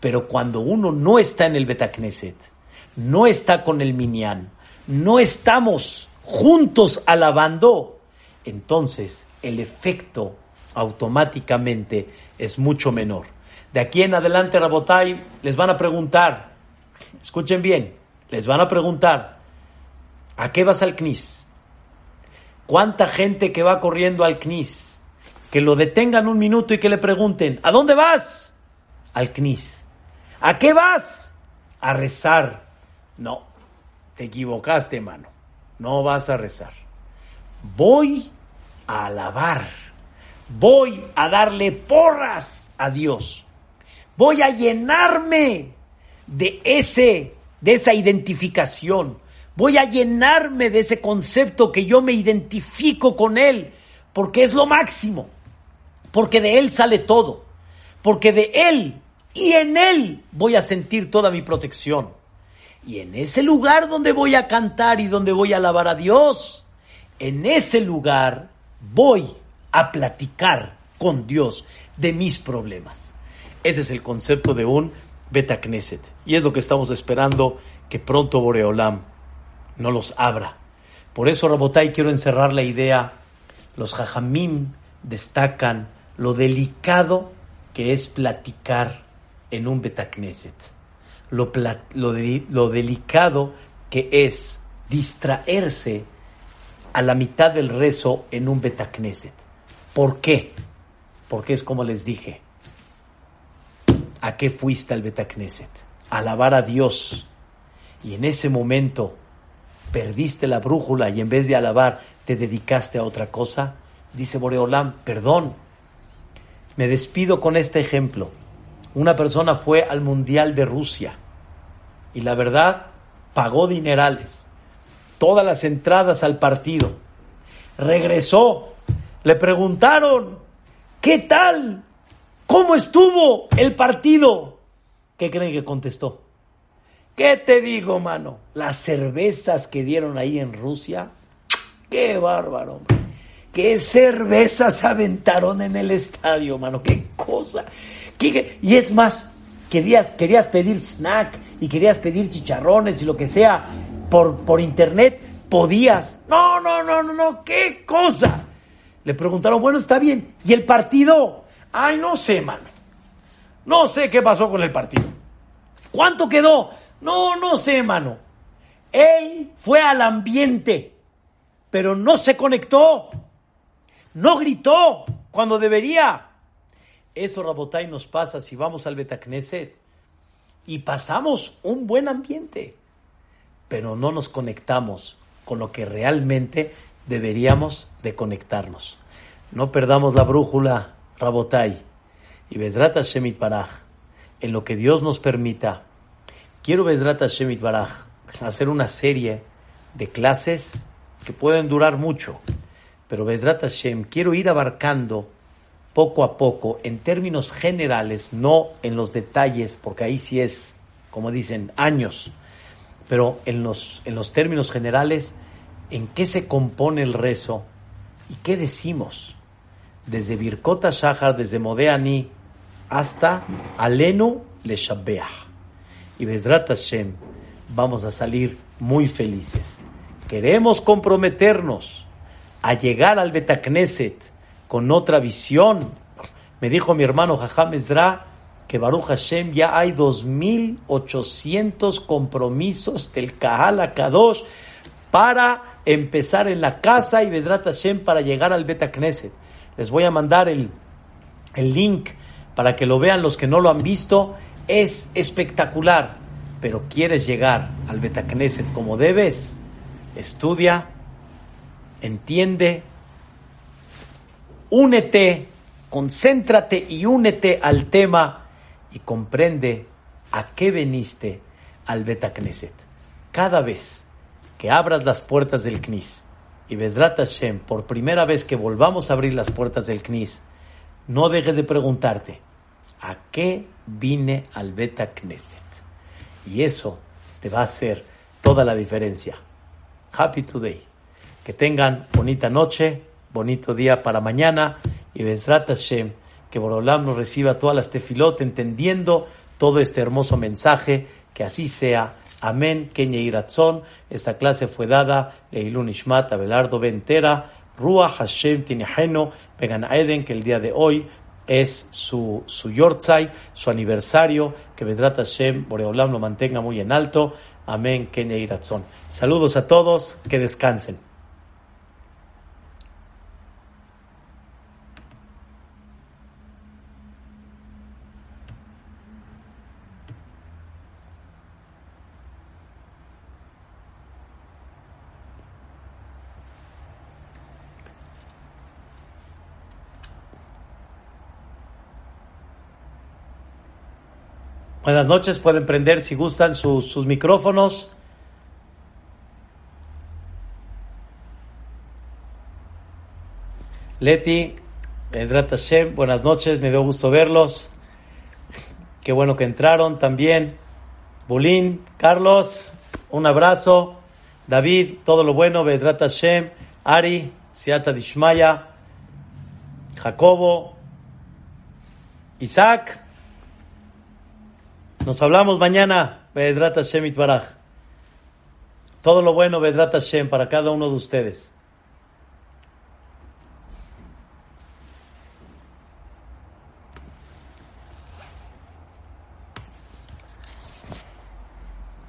Pero cuando uno no está en el Betacneset, no está con el Minyan, no estamos juntos alabando, entonces el efecto automáticamente es mucho menor. De aquí en adelante, Rabotai, les van a preguntar, escuchen bien, les van a preguntar, ¿a qué vas al CNIS? ¿Cuánta gente que va corriendo al CNIS? que lo detengan un minuto y que le pregunten, ¿a dónde vas? Al CNIS. ¿A qué vas? A rezar. No, te equivocaste, hermano. No vas a rezar. Voy a alabar. Voy a darle porras a Dios. Voy a llenarme de ese de esa identificación. Voy a llenarme de ese concepto que yo me identifico con él, porque es lo máximo porque de Él sale todo, porque de Él y en Él voy a sentir toda mi protección. Y en ese lugar donde voy a cantar y donde voy a alabar a Dios, en ese lugar voy a platicar con Dios de mis problemas. Ese es el concepto de un Betacneset. Y es lo que estamos esperando que pronto Boreolam no los abra. Por eso, Rabotai, quiero encerrar la idea. Los Jajamim destacan lo delicado que es platicar en un Betacneset, lo, lo, delicado que es distraerse a la mitad del rezo en un Betacneset. ¿Por qué? Porque es como les dije, ¿a qué fuiste al Betacneset? Alabar a Dios. Y en ese momento perdiste la brújula y en vez de alabar te dedicaste a otra cosa. Dice Boreolam, perdón, Me despido con este ejemplo. Una persona fue al Mundial de Rusia y la verdad pagó dinerales, todas las entradas al partido. Regresó, le preguntaron, ¿qué tal? ¿Cómo estuvo el partido? ¿Qué creen que contestó? ¿Qué te digo, mano? Las cervezas que dieron ahí en Rusia, qué bárbaro. ¿Qué cervezas aventaron en el estadio, mano? ¿Qué cosa? Y es más, querías, querías pedir snack y querías pedir chicharrones y lo que sea por, por internet, podías. No, no, no, no, no, ¿qué cosa? Le preguntaron, bueno, está bien. ¿Y el partido? Ay, no sé, mano. No sé qué pasó con el partido. ¿Cuánto quedó? No, no sé, mano. Él fue al ambiente, pero no se conectó. No gritó cuando debería. Eso, Rabotay, nos pasa si vamos al Betacneset y pasamos un buen ambiente, pero no nos conectamos con lo que realmente deberíamos de conectarnos. No perdamos la brújula, Rabotay, y Bezrat Shemit Baraj, en lo que Dios nos permita. Quiero Bezrat Shemit Baraj hacer una serie de clases que pueden durar mucho pero Bezrat Hashem, quiero ir abarcando poco a poco, en términos generales, no en los detalles, porque ahí sí es, como dicen, años, pero en los, en los términos generales, en qué se compone el rezo y qué decimos, desde Birkota Shahar, desde Modeani, hasta Alenu Le Shabbeah. Y Bezrat Hashem, vamos a salir muy felices. Queremos comprometernos a llegar al Betacneset con otra visión. Me dijo mi hermano Jajam Ezra que Baruch Hashem ya hay 2.800 compromisos del Kahal Kadosh para empezar en la casa y Vedrat Hashem para llegar al Betacneset. Les voy a mandar el, el link para que lo vean los que no lo han visto. Es espectacular, pero quieres llegar al Betacneset como debes, estudia entiende, únete, concéntrate y únete al tema y comprende a qué veniste al Betacneset. Cada vez que abras las puertas del Knis y Bedrat Hashem, por primera vez que volvamos a abrir las puertas del Knis, no dejes de preguntarte, ¿a qué vine al Betacneset? Y eso te va a hacer toda la diferencia. Happy today. Que tengan bonita noche, bonito día para mañana y Bezrat Hashem, que Borolam nos reciba todas las tefilot entendiendo todo este hermoso mensaje, que así sea. Amén, Kenya Iratzon. Esta clase fue dada de Ilun Ishmat, Abelardo Ventera, Ruach Hashem Tineheno, Began Eden, que el día de hoy es su, su su aniversario, que Bezrat Hashem, Boreolam lo mantenga muy en alto. Amén, Kenya Iratzon. Saludos a todos, que descansen. Buenas noches, pueden prender si gustan sus, micrófonos. Leti, Edrat Hashem, buenas noches, me dio gusto verlos. Qué bueno que entraron también. Bulín, Carlos, un abrazo. David, todo lo bueno, Vedrat Hashem. Ari, Siata Dishmaya. Jacobo, Isaac. Nos hablamos mañana, Vedrat Hashem Itbaraj. Todo lo bueno, Vedrat Hashem, para cada uno de ustedes.